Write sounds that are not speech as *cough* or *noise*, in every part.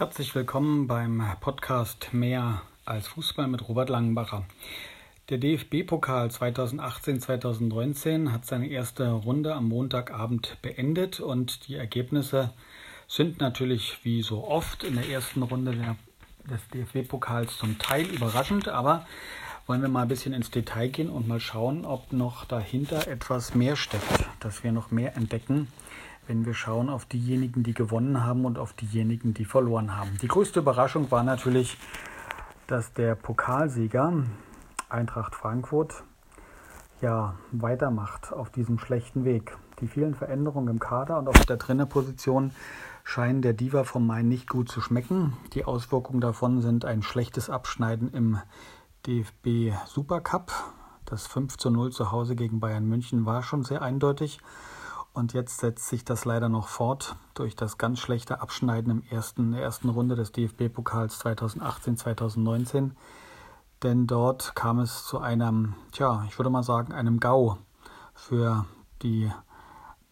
Herzlich willkommen beim Podcast Mehr als Fußball mit Robert Langenbacher. Der DFB-Pokal 2018-2019 hat seine erste Runde am Montagabend beendet und die Ergebnisse sind natürlich wie so oft in der ersten Runde der, des DFB-Pokals zum Teil überraschend, aber wollen wir mal ein bisschen ins Detail gehen und mal schauen, ob noch dahinter etwas mehr steckt, dass wir noch mehr entdecken, wenn wir schauen auf diejenigen, die gewonnen haben und auf diejenigen, die verloren haben. Die größte Überraschung war natürlich, dass der Pokalsieger Eintracht Frankfurt ja weitermacht auf diesem schlechten Weg. Die vielen Veränderungen im Kader und auf der Trainerposition scheinen der Diva vom Main nicht gut zu schmecken. Die Auswirkungen davon sind ein schlechtes Abschneiden im DFB Supercup. Das 5 zu 0 zu Hause gegen Bayern München war schon sehr eindeutig. Und jetzt setzt sich das leider noch fort durch das ganz schlechte Abschneiden im ersten, der ersten Runde des DFB-Pokals 2018-2019. Denn dort kam es zu einem, tja, ich würde mal sagen, einem GAU für die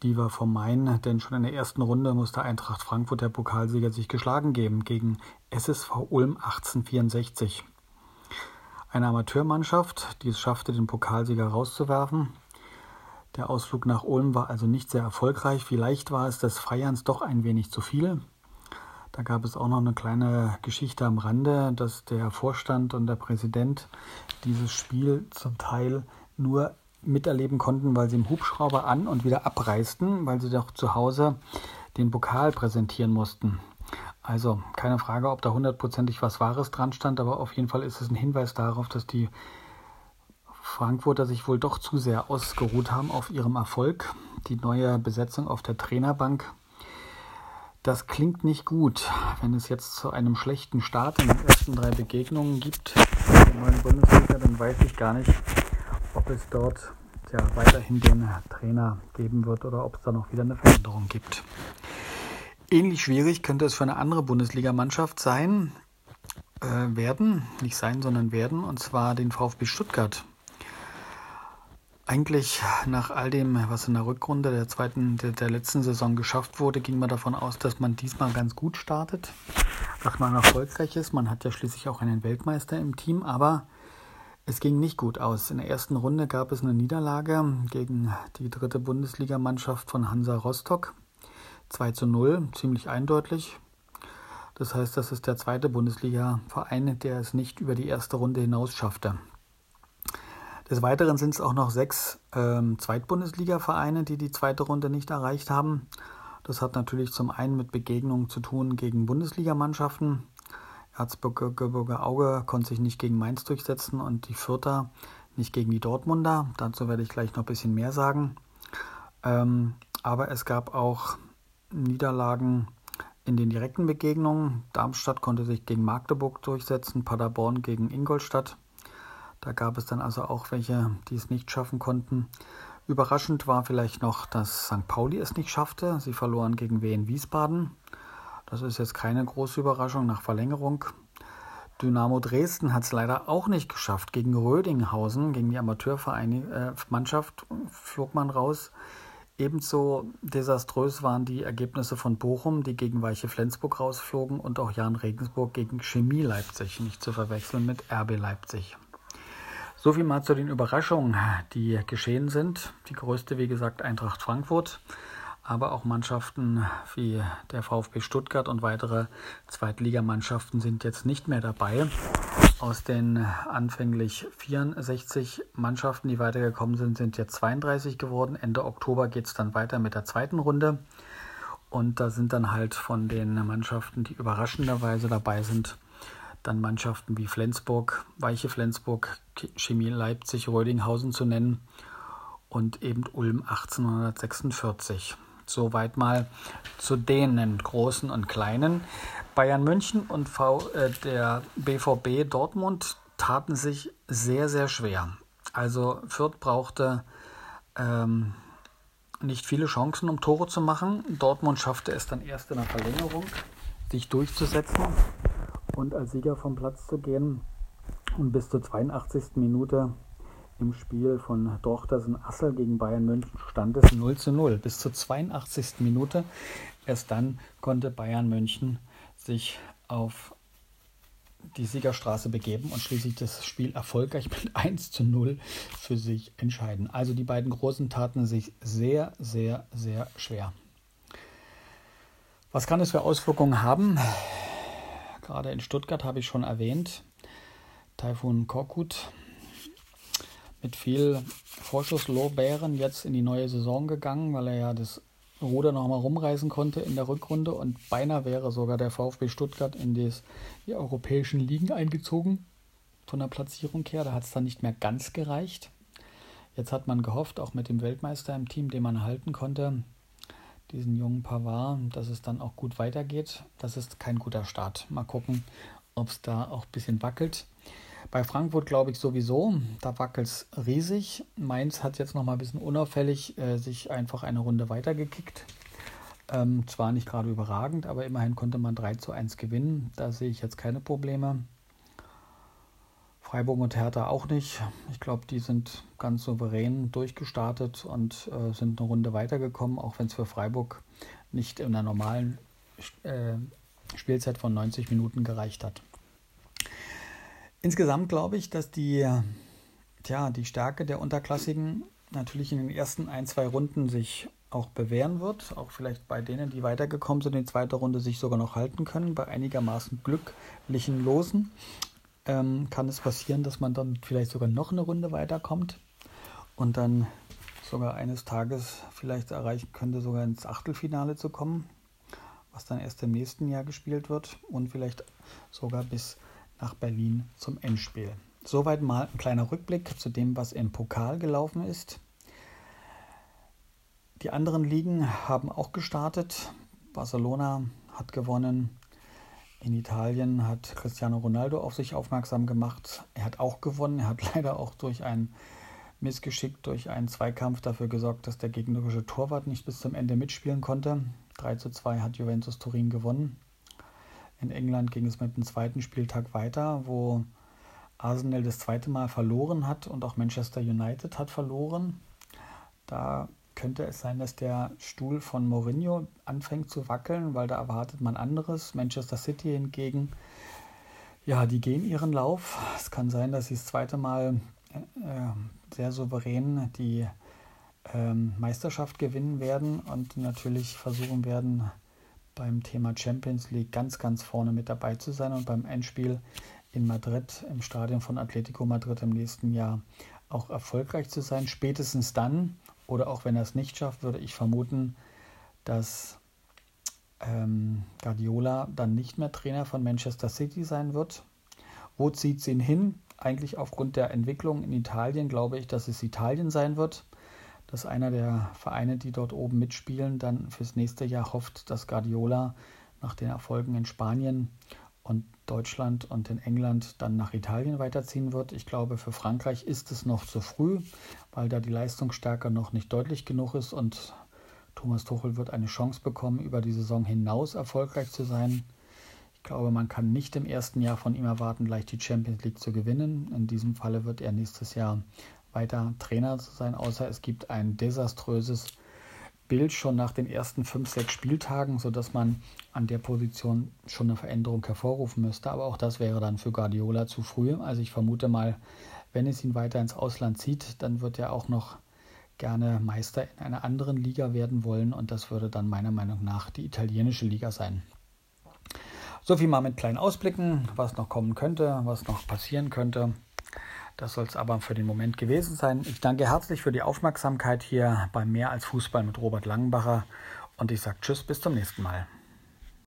Diva vom Main. Denn schon in der ersten Runde musste Eintracht Frankfurt, der Pokalsieger, sich geschlagen geben gegen SSV Ulm 1864. Eine Amateurmannschaft, die es schaffte, den Pokalsieger rauszuwerfen. Der Ausflug nach Ulm war also nicht sehr erfolgreich. Vielleicht war es des Feierns doch ein wenig zu viel. Da gab es auch noch eine kleine Geschichte am Rande, dass der Vorstand und der Präsident dieses Spiel zum Teil nur miterleben konnten, weil sie im Hubschrauber an und wieder abreisten, weil sie doch zu Hause den Pokal präsentieren mussten. Also keine Frage, ob da hundertprozentig was Wahres dran stand, aber auf jeden Fall ist es ein Hinweis darauf, dass die Frankfurter sich wohl doch zu sehr ausgeruht haben auf ihrem Erfolg. Die neue Besetzung auf der Trainerbank. Das klingt nicht gut, wenn es jetzt zu einem schlechten Start in den ersten drei Begegnungen gibt in neuen Bundesliga, dann weiß ich gar nicht, ob es dort ja, weiterhin den Trainer geben wird oder ob es da noch wieder eine Veränderung gibt. Ähnlich schwierig könnte es für eine andere Bundesligamannschaft sein, äh, werden, nicht sein, sondern werden, und zwar den VfB Stuttgart. Eigentlich nach all dem, was in der Rückrunde der zweiten, der, der, letzten Saison geschafft wurde, ging man davon aus, dass man diesmal ganz gut startet, dass man erfolgreich ist. Man hat ja schließlich auch einen Weltmeister im Team, aber es ging nicht gut aus. In der ersten Runde gab es eine Niederlage gegen die dritte Bundesligamannschaft von Hansa Rostock. 2 zu 0, ziemlich eindeutig. Das heißt, das ist der zweite Bundesliga-Verein, der es nicht über die erste Runde hinaus schaffte. Des Weiteren sind es auch noch sechs ähm, Zweitbundesliga-Vereine, die die zweite Runde nicht erreicht haben. Das hat natürlich zum einen mit Begegnungen zu tun gegen Bundesligamannschaften. Erzgebirge Auge konnte sich nicht gegen Mainz durchsetzen und die Vierter nicht gegen die Dortmunder. Dazu werde ich gleich noch ein bisschen mehr sagen. Ähm, aber es gab auch Niederlagen in den direkten Begegnungen. Darmstadt konnte sich gegen Magdeburg durchsetzen, Paderborn gegen Ingolstadt. Da gab es dann also auch welche, die es nicht schaffen konnten. Überraschend war vielleicht noch, dass St. Pauli es nicht schaffte. Sie verloren gegen Wien Wiesbaden. Das ist jetzt keine große Überraschung nach Verlängerung. Dynamo Dresden hat es leider auch nicht geschafft. Gegen Rödinghausen, gegen die Amateurmannschaft, äh, flog man raus. Ebenso desaströs waren die Ergebnisse von Bochum, die gegen Weiche Flensburg rausflogen, und auch Jan Regensburg gegen Chemie Leipzig, nicht zu verwechseln mit RB Leipzig. So viel mal zu den Überraschungen, die geschehen sind. Die größte, wie gesagt, Eintracht Frankfurt, aber auch Mannschaften wie der VfB Stuttgart und weitere Zweitligamannschaften sind jetzt nicht mehr dabei. Aus den anfänglich 64 Mannschaften, die weitergekommen sind, sind jetzt 32 geworden. Ende Oktober geht es dann weiter mit der zweiten Runde. Und da sind dann halt von den Mannschaften, die überraschenderweise dabei sind, dann Mannschaften wie Flensburg, Weiche Flensburg, Chemie Leipzig, Rödinghausen zu nennen und eben Ulm 1846. Soweit mal zu denen großen und kleinen. Bayern München und v, äh, der BVB Dortmund taten sich sehr, sehr schwer. Also Fürth brauchte ähm, nicht viele Chancen, um Tore zu machen. Dortmund schaffte es dann erst in der Verlängerung, sich durchzusetzen und als Sieger vom Platz zu gehen. Und bis zur 82. Minute im Spiel von Dorchtersen Assel gegen Bayern München stand es 0 zu 0. Bis zur 82. Minute. Erst dann konnte Bayern München sich auf die Siegerstraße begeben und schließlich das Spiel erfolgreich mit *laughs* 1 zu 0 für sich entscheiden. Also die beiden Großen taten sich sehr, sehr, sehr schwer. Was kann es für Auswirkungen haben? Gerade in Stuttgart habe ich schon erwähnt. Taifun Korkut mit viel Vorschusslorbeeren jetzt in die neue Saison gegangen, weil er ja das Ruder nochmal rumreißen konnte in der Rückrunde und beinahe wäre sogar der VfB Stuttgart in des, die europäischen Ligen eingezogen von der Platzierung her. Da hat es dann nicht mehr ganz gereicht. Jetzt hat man gehofft, auch mit dem Weltmeister im Team, den man halten konnte, diesen jungen Pavard, dass es dann auch gut weitergeht. Das ist kein guter Start. Mal gucken, ob es da auch ein bisschen wackelt. Bei Frankfurt glaube ich sowieso, da wackelt es riesig. Mainz hat jetzt noch mal ein bisschen unauffällig äh, sich einfach eine Runde weitergekickt. Ähm, zwar nicht gerade überragend, aber immerhin konnte man 3 zu 1 gewinnen. Da sehe ich jetzt keine Probleme. Freiburg und Hertha auch nicht. Ich glaube, die sind ganz souverän durchgestartet und äh, sind eine Runde weitergekommen, auch wenn es für Freiburg nicht in der normalen äh, Spielzeit von 90 Minuten gereicht hat. Insgesamt glaube ich, dass die, tja, die Stärke der Unterklassigen natürlich in den ersten ein, zwei Runden sich auch bewähren wird. Auch vielleicht bei denen, die weitergekommen sind in die zweite Runde, sich sogar noch halten können. Bei einigermaßen glücklichen Losen ähm, kann es passieren, dass man dann vielleicht sogar noch eine Runde weiterkommt und dann sogar eines Tages vielleicht erreichen könnte, sogar ins Achtelfinale zu kommen, was dann erst im nächsten Jahr gespielt wird und vielleicht sogar bis nach Berlin zum Endspiel. Soweit mal ein kleiner Rückblick zu dem, was im Pokal gelaufen ist. Die anderen Ligen haben auch gestartet. Barcelona hat gewonnen. In Italien hat Cristiano Ronaldo auf sich aufmerksam gemacht. Er hat auch gewonnen. Er hat *laughs* leider auch durch ein Missgeschick, durch einen Zweikampf dafür gesorgt, dass der gegnerische Torwart nicht bis zum Ende mitspielen konnte. 3 zu 2 hat Juventus Turin gewonnen. In England ging es mit dem zweiten Spieltag weiter, wo Arsenal das zweite Mal verloren hat und auch Manchester United hat verloren. Da könnte es sein, dass der Stuhl von Mourinho anfängt zu wackeln, weil da erwartet man anderes. Manchester City hingegen, ja, die gehen ihren Lauf. Es kann sein, dass sie das zweite Mal äh, sehr souverän die äh, Meisterschaft gewinnen werden und natürlich versuchen werden, beim Thema Champions League ganz, ganz vorne mit dabei zu sein und beim Endspiel in Madrid, im Stadion von Atletico Madrid im nächsten Jahr auch erfolgreich zu sein. Spätestens dann, oder auch wenn er es nicht schafft, würde ich vermuten, dass ähm, Guardiola dann nicht mehr Trainer von Manchester City sein wird. Wo zieht es ihn hin? Eigentlich aufgrund der Entwicklung in Italien glaube ich, dass es Italien sein wird dass einer der Vereine, die dort oben mitspielen, dann fürs nächste Jahr hofft, dass Guardiola nach den Erfolgen in Spanien und Deutschland und in England dann nach Italien weiterziehen wird. Ich glaube, für Frankreich ist es noch zu früh, weil da die Leistungsstärke noch nicht deutlich genug ist und Thomas Tuchel wird eine Chance bekommen, über die Saison hinaus erfolgreich zu sein. Ich glaube, man kann nicht im ersten Jahr von ihm erwarten, gleich die Champions League zu gewinnen. In diesem Falle wird er nächstes Jahr weiter Trainer sein, außer es gibt ein desaströses Bild schon nach den ersten fünf, sechs Spieltagen, sodass man an der Position schon eine Veränderung hervorrufen müsste. Aber auch das wäre dann für Guardiola zu früh. Also ich vermute mal, wenn es ihn weiter ins Ausland zieht, dann wird er auch noch gerne Meister in einer anderen Liga werden wollen und das würde dann meiner Meinung nach die italienische Liga sein. So viel mal mit kleinen Ausblicken, was noch kommen könnte, was noch passieren könnte. Das soll es aber für den Moment gewesen sein. Ich danke herzlich für die Aufmerksamkeit hier bei Mehr als Fußball mit Robert Langenbacher und ich sage Tschüss, bis zum nächsten Mal.